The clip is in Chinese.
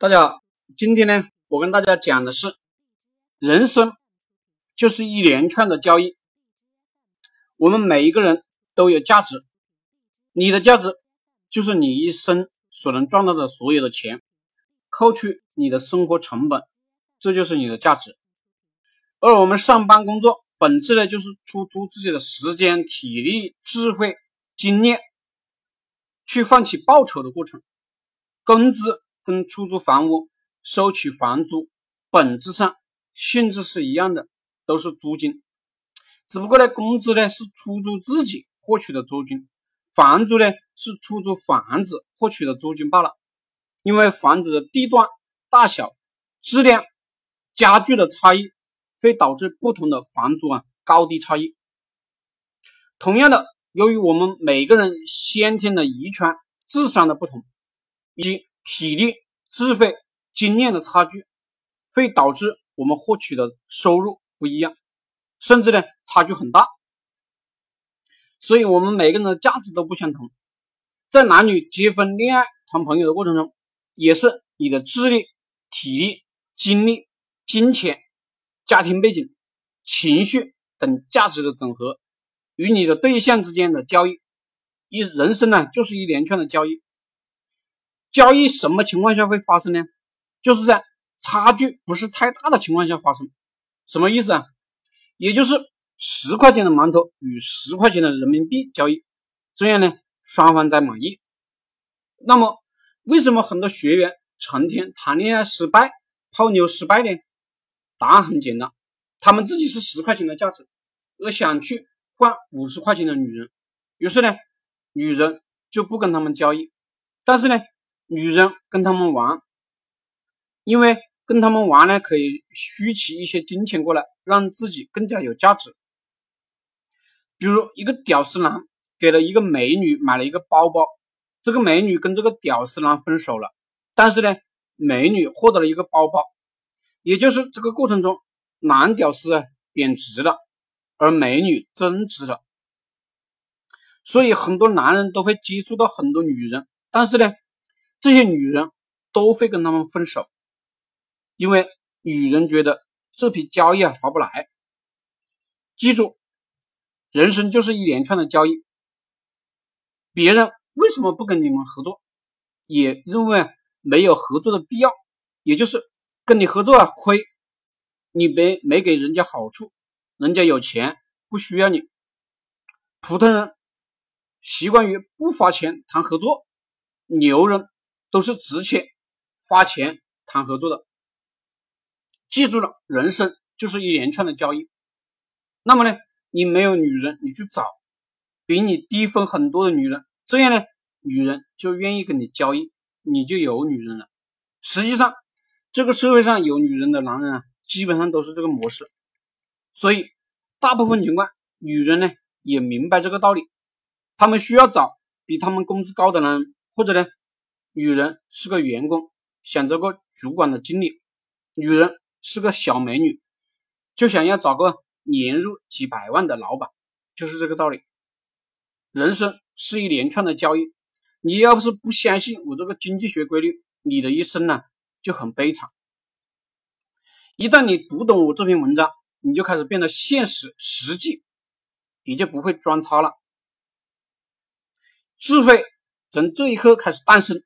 大家好，今天呢，我跟大家讲的是，人生就是一连串的交易。我们每一个人都有价值，你的价值就是你一生所能赚到的所有的钱，扣去你的生活成本，这就是你的价值。而我们上班工作，本质呢就是出租自己的时间、体力、智慧、经验，去换取报酬的过程，工资。跟出租房屋收取房租，本质上性质是一样的，都是租金。只不过呢，工资呢是出租自己获取的租金，房租呢是出租房子获取的租金罢了。因为房子的地段、大小、质量、家具的差异，会导致不同的房租啊高低差异。同样的，由于我们每个人先天的遗传、智商的不同，以及体力、智慧、经验的差距，会导致我们获取的收入不一样，甚至呢差距很大。所以，我们每个人的价值都不相同。在男女结婚、恋爱、谈朋友的过程中，也是你的智力、体力、精力、金钱、家庭背景、情绪等价值的整合，与你的对象之间的交易。一人生呢，就是一连串的交易。交易什么情况下会发生呢？就是在差距不是太大的情况下发生。什么意思啊？也就是十块钱的馒头与十块钱的人民币交易，这样呢，双方在满意。那么，为什么很多学员成天谈恋爱失败、泡妞失败呢？答案很简单，他们自己是十块钱的价值，而想去换五十块钱的女人，于是呢，女人就不跟他们交易。但是呢，女人跟他们玩，因为跟他们玩呢，可以虚起一些金钱过来，让自己更加有价值。比如一个屌丝男给了一个美女买了一个包包，这个美女跟这个屌丝男分手了，但是呢，美女获得了一个包包，也就是这个过程中，男屌丝贬值了，而美女增值了。所以很多男人都会接触到很多女人，但是呢。这些女人都会跟他们分手，因为女人觉得这批交易啊划不来。记住，人生就是一连串的交易。别人为什么不跟你们合作？也认为没有合作的必要，也就是跟你合作啊亏，你没没给人家好处，人家有钱不需要你。普通人习惯于不花钱谈合作，牛人。都是直接花钱谈合作的，记住了，人生就是一连串的交易。那么呢，你没有女人，你去找比你低分很多的女人，这样呢，女人就愿意跟你交易，你就有女人了。实际上，这个社会上有女人的男人啊，基本上都是这个模式。所以，大部分情况，女人呢也明白这个道理，他们需要找比他们工资高的男人，或者呢。女人是个员工，想做个主管的经理；女人是个小美女，就想要找个年入几百万的老板，就是这个道理。人生是一连串的交易，你要不是不相信我这个经济学规律，你的一生呢就很悲惨。一旦你读懂我这篇文章，你就开始变得现实实际，你就不会装叉了。智慧从这一刻开始诞生。